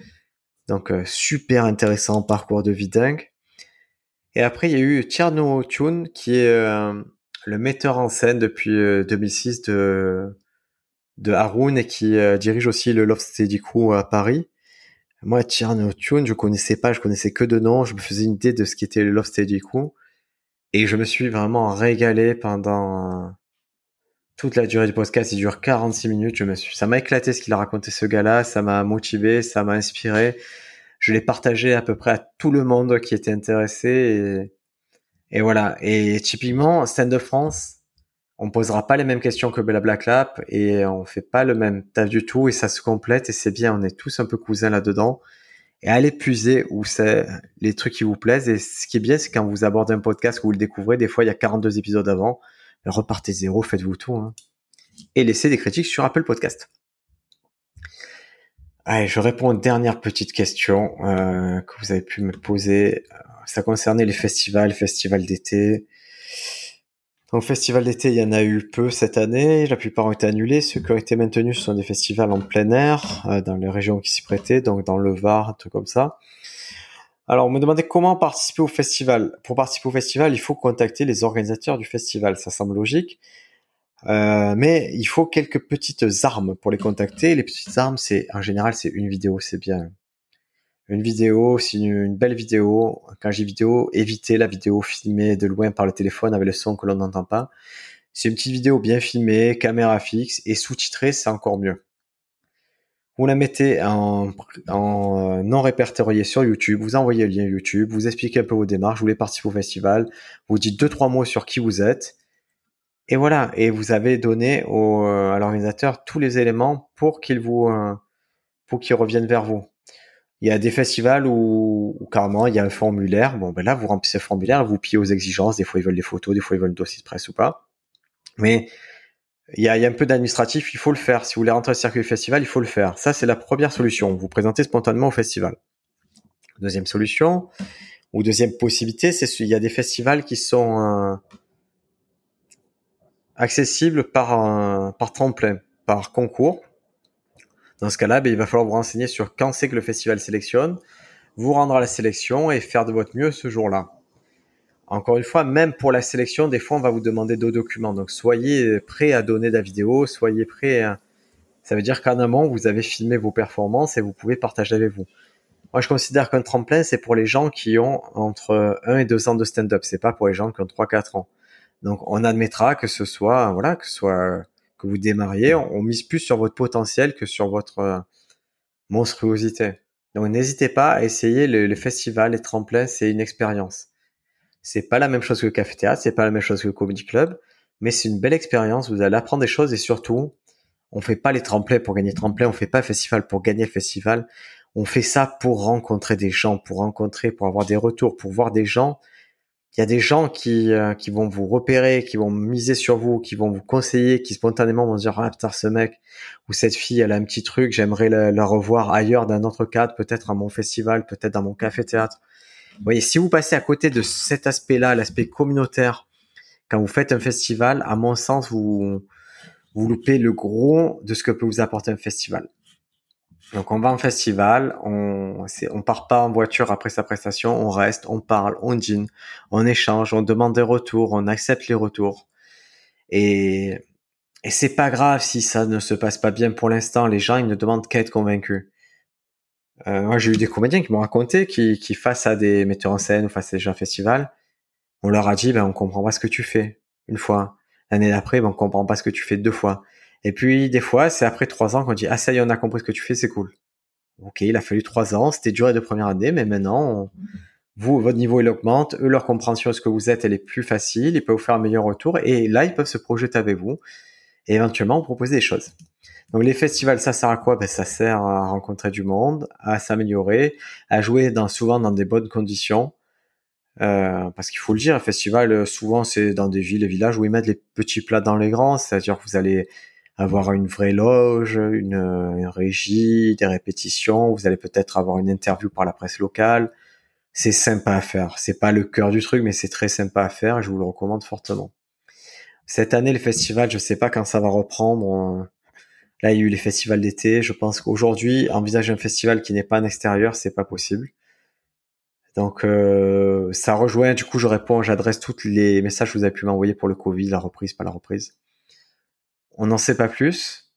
[SPEAKER 1] Donc, euh, super intéressant, parcours de vie dingue. Et après, il y a eu Tierno Tune, qui est euh, le metteur en scène depuis 2006 de de Haroun et qui euh, dirige aussi le Love Steady Crew à Paris. Moi, Tierno Tune, je connaissais pas, je connaissais que de nom. Je me faisais une idée de ce qu'était le Love Steady Crew. Et je me suis vraiment régalé pendant, toute la durée du podcast, il dure 46 minutes. Je me suis, ça m'a éclaté ce qu'il a raconté ce gars-là, ça m'a motivé, ça m'a inspiré. Je l'ai partagé à peu près à tout le monde qui était intéressé et, et voilà. Et typiquement, Stand de France, on posera pas les mêmes questions que Bella Black Lap et on fait pas le même taf du tout et ça se complète et c'est bien. On est tous un peu cousins là-dedans et allez puiser où c'est les trucs qui vous plaisent. Et ce qui est bien, c'est quand vous abordez un podcast, que vous le découvrez, des fois il y a 42 épisodes avant, repartez zéro, faites-vous tout. Hein. Et laissez des critiques sur Apple Podcast. Allez, je réponds aux dernières petites questions euh, que vous avez pu me poser. Ça concernait les festivals, festivals d'été. Au festival d'été, il y en a eu peu cette année. La plupart ont été annulés. Ceux qui ont été maintenus sont des festivals en plein air, euh, dans les régions qui s'y prêtaient, donc dans le Var, truc comme ça. Alors, on me demandait comment participer au festival. Pour participer au festival, il faut contacter les organisateurs du festival. Ça semble logique. Euh, mais il faut quelques petites armes pour les contacter. Les petites armes, c'est en général, c'est une vidéo, c'est bien une vidéo, c'est une, belle vidéo. Quand j'ai vidéo, évitez la vidéo filmée de loin par le téléphone avec le son que l'on n'entend pas. C'est une petite vidéo bien filmée, caméra fixe et sous-titrée, c'est encore mieux. Vous la mettez en, en, non répertorié sur YouTube, vous envoyez le lien YouTube, vous expliquez un peu vos démarches, vous voulez participer au festival, vous dites deux trois mots sur qui vous êtes, et voilà. Et vous avez donné au, à l'organisateur tous les éléments pour qu'il vous, euh, pour qu'il revienne vers vous. Il y a des festivals où, carrément il y a un formulaire. Bon, ben là, vous remplissez le formulaire, vous pillez aux exigences. Des fois, ils veulent des photos, des fois, ils veulent le dossier de presse ou pas. Mais il y a, un peu d'administratif, il faut le faire. Si vous voulez rentrer au circuit du festival, il faut le faire. Ça, c'est la première solution. Vous présentez spontanément au festival. Deuxième solution, ou deuxième possibilité, c'est qu'il y a des festivals qui sont euh, accessibles par, par tremplin, par concours. Dans ce cas-là, ben, il va falloir vous renseigner sur quand c'est que le festival sélectionne, vous rendre à la sélection et faire de votre mieux ce jour-là. Encore une fois, même pour la sélection, des fois, on va vous demander d'autres documents. Donc, soyez prêt à donner de la vidéo, soyez prêt à... Ça veut dire qu'en amont, vous avez filmé vos performances et vous pouvez partager avec vous. Moi, je considère qu'un tremplin, c'est pour les gens qui ont entre 1 et 2 ans de stand-up. C'est pas pour les gens qui ont 3-4 ans. Donc, on admettra que ce soit, voilà, que ce soit vous démarriez, on, mise plus sur votre potentiel que sur votre euh, monstruosité. Donc n'hésitez pas à essayer le, le festival, les tremplins, c'est une expérience. C'est pas la même chose que le café théâtre, c'est pas la même chose que le comedy club, mais c'est une belle expérience. Vous allez apprendre des choses et surtout, on fait pas les tremplins pour gagner le tremplin, on fait pas le festival pour gagner le festival. On fait ça pour rencontrer des gens, pour rencontrer, pour avoir des retours, pour voir des gens il y a des gens qui, euh, qui vont vous repérer, qui vont miser sur vous, qui vont vous conseiller, qui spontanément vont dire ah putain ce mec ou cette fille elle a un petit truc, j'aimerais la, revoir ailleurs d'un autre cadre, peut-être à mon festival, peut-être dans mon café théâtre. Vous voyez, si vous passez à côté de cet aspect-là, l'aspect communautaire, quand vous faites un festival, à mon sens vous vous loupez le gros de ce que peut vous apporter un festival. Donc on va en festival, on part pas en voiture après sa prestation, on reste, on parle, on dîne, on échange, on demande des retours, on accepte les retours. Et c'est pas grave si ça ne se passe pas bien pour l'instant. Les gens ils ne demandent qu'à être convaincus. Euh, moi j'ai eu des comédiens qui m'ont raconté qui qui face à des metteurs en scène ou face à des gens en festival, on leur a dit ben on comprend pas ce que tu fais une fois. L'année d'après ben on comprend pas ce que tu fais deux fois. Et puis des fois, c'est après trois ans qu'on dit ah ça y est, on a compris ce que tu fais, c'est cool. Ok, il a fallu trois ans, c'était dur de première année, mais maintenant, vous, votre niveau il augmente, eux leur compréhension de ce que vous êtes, elle est plus facile, ils peuvent vous faire un meilleur retour, et là ils peuvent se projeter avec vous et éventuellement vous proposer des choses. Donc les festivals, ça sert à quoi? Ben, ça sert à rencontrer du monde, à s'améliorer, à jouer dans, souvent dans des bonnes conditions. Euh, parce qu'il faut le dire, un festival, souvent c'est dans des villes et villages où ils mettent les petits plats dans les grands, c'est-à-dire que vous allez avoir une vraie loge, une, régie, des répétitions. Vous allez peut-être avoir une interview par la presse locale. C'est sympa à faire. C'est pas le cœur du truc, mais c'est très sympa à faire. je vous le recommande fortement. Cette année, le festival, je sais pas quand ça va reprendre. Là, il y a eu les festivals d'été. Je pense qu'aujourd'hui, envisager un festival qui n'est pas en extérieur, c'est pas possible. Donc, euh, ça rejoint. Du coup, je réponds, j'adresse tous les messages que vous avez pu m'envoyer pour le Covid, la reprise, pas la reprise. On n'en sait pas plus.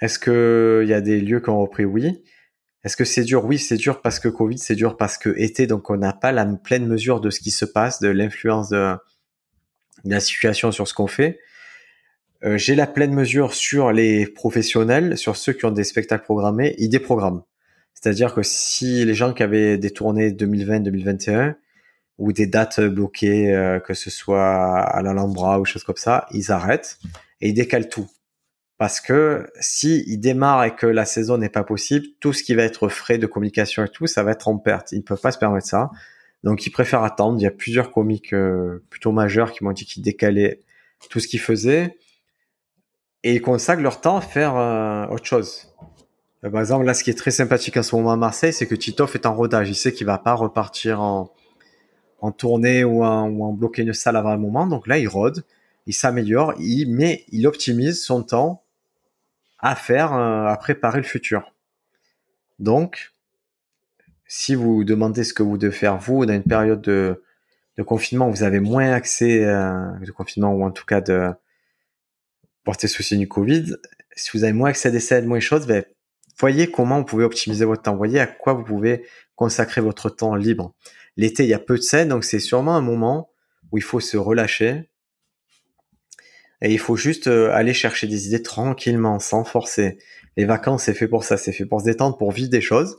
[SPEAKER 1] Est-ce qu'il y a des lieux qui ont repris Oui? Est-ce que c'est dur? Oui, c'est dur parce que Covid, c'est dur parce que été, donc on n'a pas la pleine mesure de ce qui se passe, de l'influence de, la situation sur ce qu'on fait. Euh, j'ai la pleine mesure sur les professionnels, sur ceux qui ont des spectacles programmés, ils déprogramment. C'est-à-dire que si les gens qui avaient des tournées 2020-2021 ou des dates bloquées, euh, que ce soit à l'Alhambra ou choses comme ça, ils arrêtent et ils décalent tout. Parce que si ils démarrent et que la saison n'est pas possible, tout ce qui va être frais de communication et tout, ça va être en perte. Ils ne peuvent pas se permettre ça. Donc ils préfèrent attendre. Il y a plusieurs comiques euh, plutôt majeurs qui m'ont dit qu'ils décalaient tout ce qu'ils faisaient et ils consacrent leur temps à faire euh, autre chose. Euh, par exemple, là, ce qui est très sympathique en ce moment à Marseille, c'est que Titoff est en rodage. Il sait qu'il va pas repartir en, en tournée ou en, ou en bloquer une salle avant un moment. Donc là, il rôde, il s'améliore, il, mais il optimise son temps à faire, euh, à préparer le futur. Donc, si vous demandez ce que vous devez faire, vous, dans une période de, confinement, vous avez moins accès euh, de confinement ou en tout cas de porter souci du Covid. Si vous avez moins accès à des scènes, moins de choses, ben, voyez comment vous pouvez optimiser votre temps. Voyez à quoi vous pouvez consacrer votre temps libre. L'été, il y a peu de scènes, donc c'est sûrement un moment où il faut se relâcher. Et il faut juste euh, aller chercher des idées tranquillement, sans forcer. Les vacances, c'est fait pour ça, c'est fait pour se détendre, pour vivre des choses.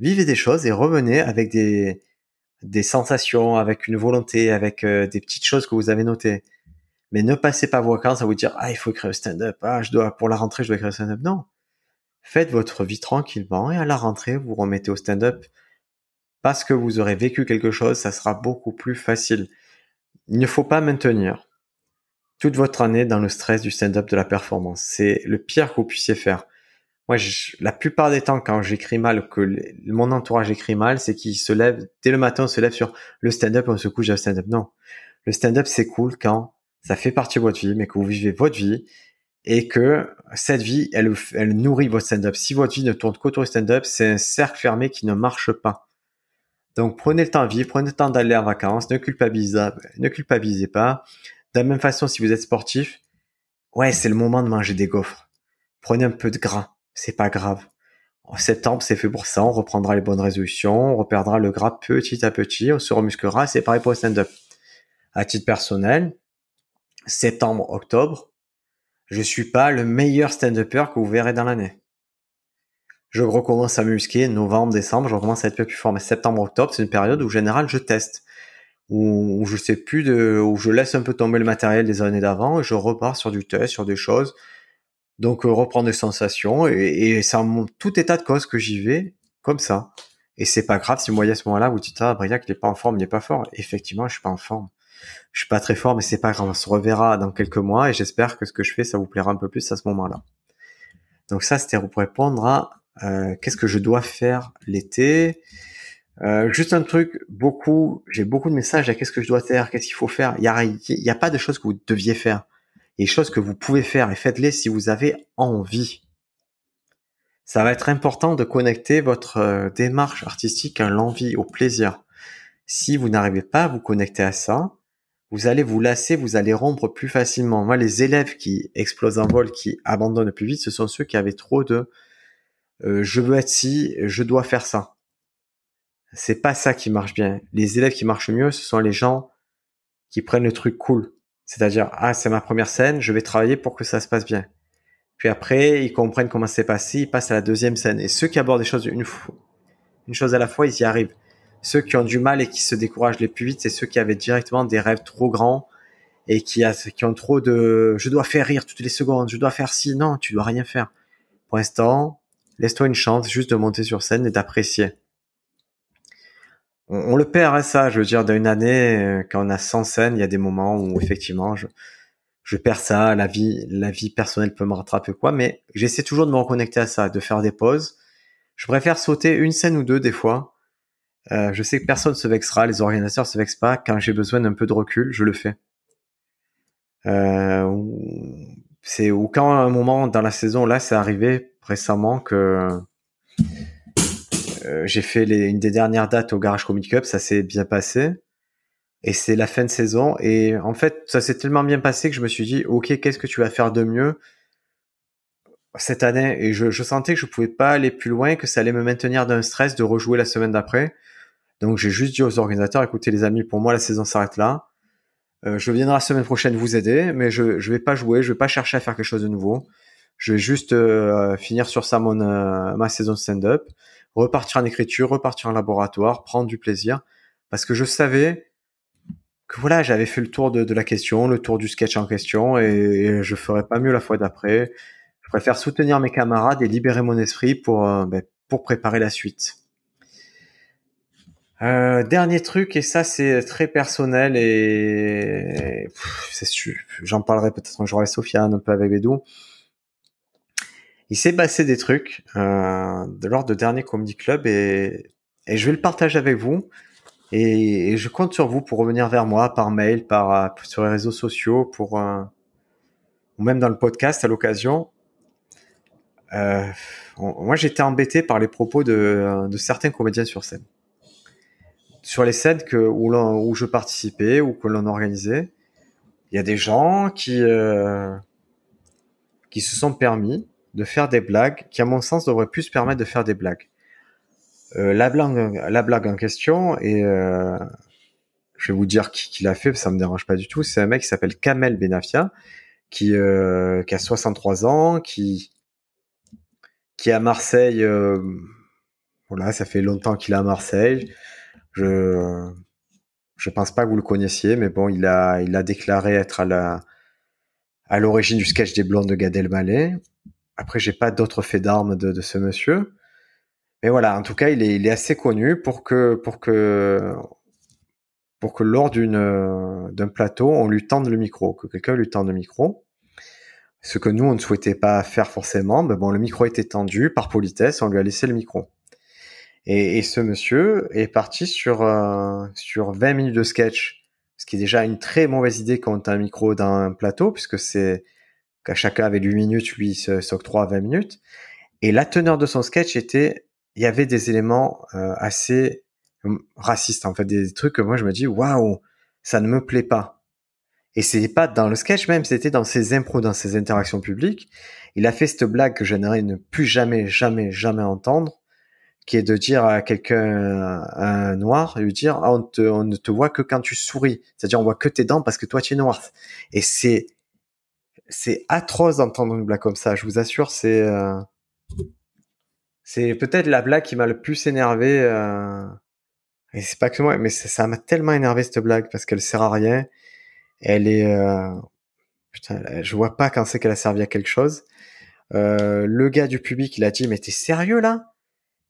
[SPEAKER 1] Vivez des choses et revenez avec des, des sensations, avec une volonté, avec euh, des petites choses que vous avez notées. Mais ne passez pas vos vacances à vous dire ah il faut écrire le stand-up, ah je dois pour la rentrée je dois écrire le stand-up. Non, faites votre vie tranquillement et à la rentrée vous remettez au stand-up parce que vous aurez vécu quelque chose, ça sera beaucoup plus facile. Il ne faut pas maintenir toute votre année dans le stress du stand-up de la performance. C'est le pire que vous puissiez faire. Moi, la plupart des temps, quand j'écris mal, que mon entourage écrit mal, c'est qu'il se lève, dès le matin, on se lève sur le stand-up on se couche à stand-up. Non. Le stand-up, c'est cool quand ça fait partie de votre vie, mais que vous vivez votre vie et que cette vie, elle, elle nourrit votre stand-up. Si votre vie ne tourne qu'autour du stand-up, c'est un cercle fermé qui ne marche pas. Donc, prenez le temps de vivre, prenez le temps d'aller en vacances, ne culpabilisez pas. De la même façon, si vous êtes sportif, ouais, c'est le moment de manger des gaufres. Prenez un peu de gras c'est pas grave. En septembre, c'est fait pour ça, on reprendra les bonnes résolutions, on reperdra le gras petit à petit, on se remusquera, c'est pareil pour le stand-up. À titre personnel, septembre, octobre, je suis pas le meilleur stand-upper que vous verrez dans l'année. Je recommence à me musquer, novembre, décembre, je recommence à être plus fort. Mais septembre, octobre, c'est une période où, en général, je teste. Où, où je sais plus de, où je laisse un peu tomber le matériel des années d'avant et je repars sur du test, sur des choses donc euh, reprendre des sensations et, et c'est en tout état de cause que j'y vais comme ça. Et c'est pas grave si vous voyez à ce moment-là, vous dites ah Briac il est pas en forme, il est pas fort. Effectivement, je suis pas en forme. Je suis pas très fort, mais c'est pas grave. On se reverra dans quelques mois et j'espère que ce que je fais, ça vous plaira un peu plus à ce moment-là. Donc ça, c'était pour répondre à euh, qu'est-ce que je dois faire l'été? Euh, juste un truc, beaucoup, j'ai beaucoup de messages à qu'est-ce que je dois faire, qu'est-ce qu'il faut faire. Il y a, il y a pas de choses que vous deviez faire et choses que vous pouvez faire et faites-les si vous avez envie. Ça va être important de connecter votre euh, démarche artistique à l'envie, au plaisir. Si vous n'arrivez pas à vous connecter à ça, vous allez vous lasser, vous allez rompre plus facilement. Moi, les élèves qui explosent en vol, qui abandonnent plus vite, ce sont ceux qui avaient trop de euh, je veux être ci, je dois faire ça. C'est pas ça qui marche bien. Les élèves qui marchent mieux, ce sont les gens qui prennent le truc cool. C'est-à-dire, ah, c'est ma première scène, je vais travailler pour que ça se passe bien. Puis après, ils comprennent comment c'est passé, ils passent à la deuxième scène. Et ceux qui abordent les choses une, une chose à la fois, ils y arrivent. Ceux qui ont du mal et qui se découragent les plus vite, c'est ceux qui avaient directement des rêves trop grands et qui, qui ont trop de je dois faire rire toutes les secondes, je dois faire ci. Non, tu dois rien faire. Pour l'instant, laisse-toi une chance juste de monter sur scène et d'apprécier on, le perd à ça. Je veux dire, d'une année, euh, quand on a 100 scènes, il y a des moments où effectivement, je, je perds ça. La vie, la vie personnelle peut me rattraper quoi, mais j'essaie toujours de me reconnecter à ça, de faire des pauses. Je préfère sauter une scène ou deux des fois. Euh, je sais que personne se vexera, les organisateurs se vexent pas. Quand j'ai besoin d'un peu de recul, je le fais. Euh, c'est ou quand à un moment dans la saison là, c'est arrivé récemment que euh, j'ai fait une des dernières dates au Garage Comic Cup, ça s'est bien passé. Et c'est la fin de saison. Et en fait, ça s'est tellement bien passé que je me suis dit, OK, qu'est-ce que tu vas faire de mieux cette année? Et je, sentais que je pouvais pas aller plus loin, que ça allait me maintenir d'un stress de rejouer la semaine d'après. Donc j'ai juste dit aux organisateurs, écoutez les amis, pour moi la saison s'arrête là. Euh, je viendrai la semaine prochaine vous aider, mais je je vais pas jouer, je vais pas chercher à faire quelque chose de nouveau. Je vais juste euh, finir sur ça mon ma saison stand-up, repartir en écriture, repartir en laboratoire, prendre du plaisir, parce que je savais que voilà, j'avais fait le tour de, la question, le tour du sketch en question, et, je ferai pas mieux la fois d'après. Je préfère soutenir mes camarades et libérer mon esprit pour ben, pour préparer la suite. Euh, dernier truc, et ça c'est très personnel et j'en parlerai peut-être un jour avec Sofiane, un peu avec Bédou. Il s'est passé des trucs euh, lors de dernier Comedy Club et, je vais le partager avec vous. Et, je compte sur vous pour revenir vers moi par mail, par sur les réseaux sociaux, pour euh, ou même dans le podcast à l'occasion. Euh, moi, j'étais embêté par les propos de, de certains comédiens sur scène sur les scènes que, où, où je participais ou que l'on organisait, il y a des gens qui, euh, qui se sont permis de faire des blagues qui, à mon sens, devraient plus se permettre de faire des blagues. Euh, la, blague, la blague en question, et euh, je vais vous dire qui, l'a fait, ça me dérange pas du tout, c'est un mec qui s'appelle Kamel Benafia, qui, euh, qui a 63 ans, qui, qui est à Marseille, voilà, ça fait longtemps qu'il est à Marseille, je je pense pas que vous le connaissiez, mais bon, il a il a déclaré être à la à l'origine du sketch des blondes de Gad Elmaleh. Après, j'ai pas d'autres faits d'armes de, ce monsieur, mais voilà. En tout cas, il est assez connu pour que pour que pour que lors d'une d'un plateau, on lui tende le micro, que quelqu'un lui tende le micro. Ce que nous on ne souhaitait pas faire forcément, mais bon, le micro était tendu par politesse, on lui a laissé le micro. Et, et, ce monsieur est parti sur euh, sur 20 minutes de sketch, ce qui est déjà une très mauvaise idée quand as un micro dans un plateau, puisque c'est qu'à chacun avait 8 minutes, lui s'octroie 20 minutes. Et la teneur de son sketch était, il y avait des éléments euh, assez racistes, en fait, des trucs que moi je me dis, waouh, ça ne me plaît pas. Et c'est pas dans le sketch même, c'était dans ses impros, dans ses interactions publiques. Il a fait cette blague que j'aimerais ne plus jamais, jamais, jamais entendre qui est de dire à quelqu'un un noir lui dire ah, on, te, on ne te voit que quand tu souris c'est-à-dire on voit que tes dents parce que toi tu es noir et c'est c'est atroce d'entendre une blague comme ça je vous assure c'est euh, c'est peut-être la blague qui m'a le plus énervé euh, et c'est pas que moi mais ça m'a tellement énervé cette blague parce qu'elle sert à rien. Elle est euh, putain je vois pas quand c'est qu'elle a servi à quelque chose. Le gars du public il a dit mais t'es sérieux là?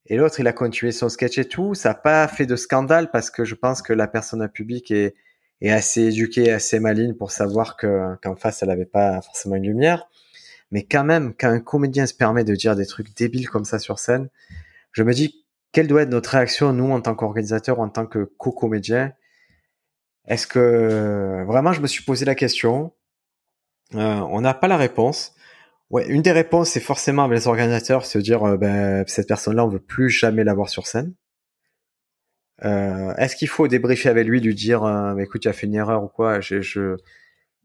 [SPEAKER 1] Et l'autre, il a continué son sketch et tout. Ça n'a pas fait de scandale parce que je pense que la personne public est, est assez éduquée, assez maligne pour savoir que qu'en face, elle n'avait pas forcément une lumière. Mais quand même, quand un comédien se permet de dire des trucs débiles comme ça sur scène, je me dis quelle doit être notre réaction, nous, en tant qu'organisateur, en tant que co-comédien. Est-ce que vraiment, je me suis posé la question? Euh, on n'a pas la réponse. Ouais, une des réponses, c'est forcément les organisateurs, se dire, euh, ben, cette personne-là, on veut plus jamais la voir sur scène. Euh, Est-ce qu'il faut débriefer avec lui, lui dire, euh, écoute, tu as fait une erreur ou quoi? Je.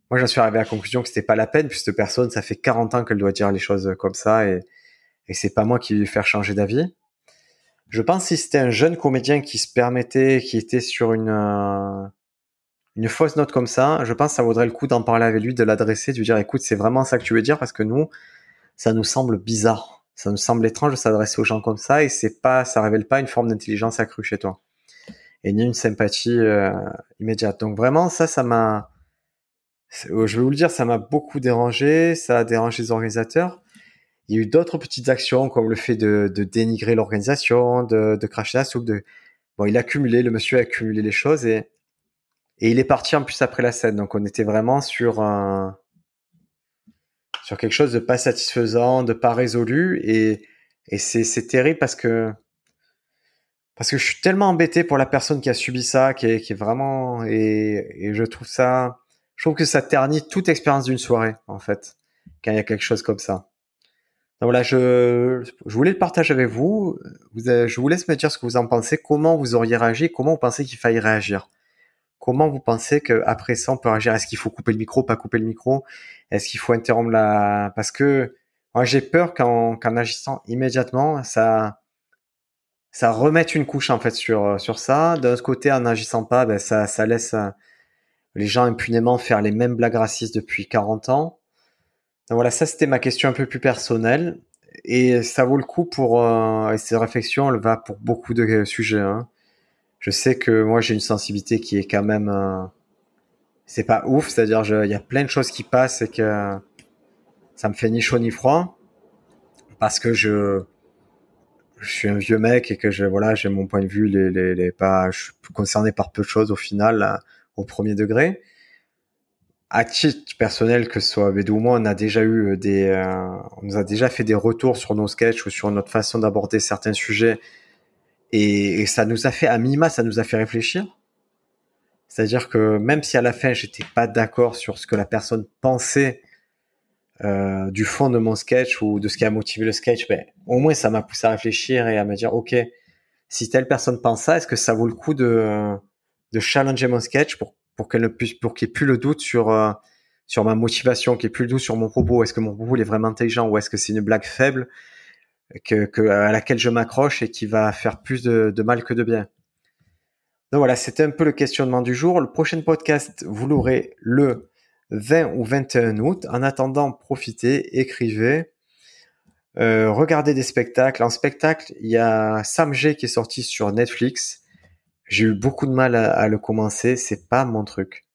[SPEAKER 1] Moi, j'en suis arrivé à la conclusion que c'était pas la peine, puisque cette personne, ça fait 40 ans qu'elle doit dire les choses comme ça, et, et c'est pas moi qui vais lui faire changer d'avis. Je pense que si c'était un jeune comédien qui se permettait, qui était sur une euh, une fausse note comme ça, je pense que ça vaudrait le coup d'en parler avec lui, de l'adresser, de lui dire écoute, c'est vraiment ça que tu veux dire parce que nous, ça nous semble bizarre, ça nous semble étrange de s'adresser aux gens comme ça et c'est pas, ça révèle pas une forme d'intelligence accrue chez toi et ni une sympathie euh, immédiate. Donc vraiment, ça, ça m'a, je vais vous le dire, ça m'a beaucoup dérangé, ça a dérangé les organisateurs. Il y a eu d'autres petites actions comme le fait de, dénigrer l'organisation, de, de cracher la soupe, bon, il a accumulé, le monsieur a accumulé les choses et et il est parti en plus après la scène. Donc on était vraiment sur un sur quelque chose de pas satisfaisant, de pas résolu. Et, et c'est terrible parce que parce que je suis tellement embêté pour la personne qui a subi ça, qui est, qui est vraiment et, et je trouve ça, je trouve que ça ternit toute expérience d'une soirée en fait quand il y a quelque chose comme ça. Donc voilà, je, je voulais le partager avec vous. je vous laisse me dire ce que vous en pensez, comment vous auriez réagi, comment vous pensez qu'il faille réagir. Comment vous pensez qu'après ça, on peut réagir? Est-ce qu'il faut couper le micro, pas couper le micro? Est-ce qu'il faut interrompre la... Parce que moi, j'ai peur qu'en agissant immédiatement, ça ça remette une couche en fait sur sur ça. D'un autre côté, en n'agissant pas, ben, ça ça laisse les gens impunément faire les mêmes blagues racistes depuis 40 ans. Donc voilà, ça c'était ma question un peu plus personnelle. Et ça vaut le coup pour euh, et cette réflexion, elle va pour beaucoup de sujets. Hein. Je sais que moi j'ai une sensibilité qui est quand même, euh, c'est pas ouf, c'est-à-dire il y a plein de choses qui passent et que ça me fait ni chaud ni froid parce que je je suis un vieux mec et que je voilà j'ai mon point de vue les, les, les pas je suis concerné par peu de choses au final au premier degré. À titre personnel que ce soit Bédou ou moi on a déjà eu euh, des euh, on nous a déjà fait des retours sur nos sketchs ou sur notre façon d'aborder certains sujets et, ça nous a fait à minima ça nous a fait réfléchir. C'est-à-dire que même si à la fin j'étais pas d'accord sur ce que la personne pensait euh, du fond de mon sketch ou de ce qui a motivé le sketch, ben, au moins ça m'a poussé à réfléchir et à me dire, ok, si telle personne pense ça, est-ce que ça vaut le coup de, de challenger mon sketch pour, pour qu'elle ne puisse, pour qu'il n'y ait plus le doute sur, euh, sur ma motivation, qu'il n'y ait plus le doute sur mon propos, est-ce que mon propos est vraiment intelligent ou est-ce que c'est une blague faible à laquelle je m'accroche et qui va faire plus de, de mal que de bien? Donc voilà, c'était un peu le questionnement du jour. Le prochain podcast, vous l'aurez le 20 ou 21 août. En attendant, profitez, écrivez, euh, regardez des spectacles. En spectacle, il y a Sam G qui est sorti sur Netflix. J'ai eu beaucoup de mal à, le commencer. C'est pas mon truc.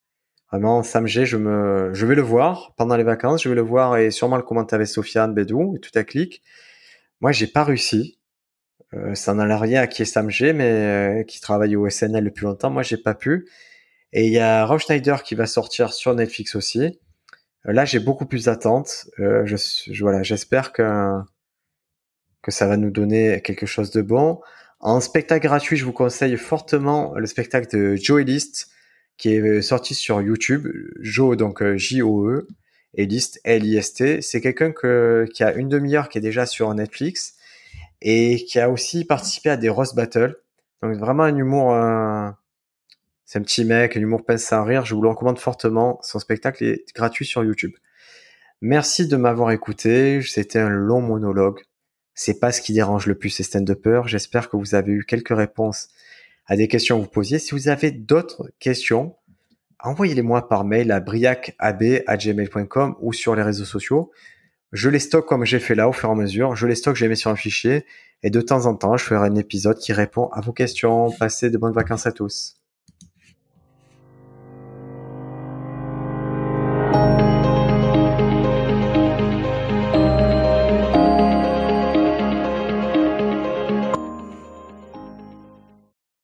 [SPEAKER 1] Vraiment, Sam G, je me, je vais le voir pendant les vacances. Je vais le voir et sûrement le commenter avec Sofiane Bédou et tout à clic. Moi, j'ai pas réussi. Euh, ça n'en a rien à qui est Sam G, mais euh, qui travaille au SNL depuis longtemps. Moi, j'ai pas pu. Et il y a Rob Schneider qui va sortir sur Netflix aussi. Euh, là, j'ai beaucoup plus d'attentes. Euh, je, voilà, j'espère que que ça va nous donner quelque chose de bon. En spectacle gratuit, je vous conseille fortement le spectacle de Joe List qui est sorti sur YouTube. Joe, donc euh, J-O-E, et List, L-I-S-T. C'est quelqu'un que, qui a une demi-heure qui est déjà sur Netflix et qui a aussi participé à des Roast Battle. Donc vraiment un humour, c'est un petit mec, un humour pince sans rire. Je vous le recommande fortement. Son spectacle est gratuit sur YouTube. Merci de m'avoir écouté. C'était un long monologue. C'est pas ce qui dérange le plus ces stand-uppers. J'espère que vous avez eu quelques réponses à des questions que vous posiez. Si vous avez d'autres questions, envoyez-les-moi par mail à briacab.gmail.com ou sur les réseaux sociaux. Je les stocke comme j'ai fait là au fur et à mesure. Je les stocke, je les mets sur un fichier. Et de temps en temps, je ferai un épisode qui répond à vos questions. Passez de bonnes vacances à tous.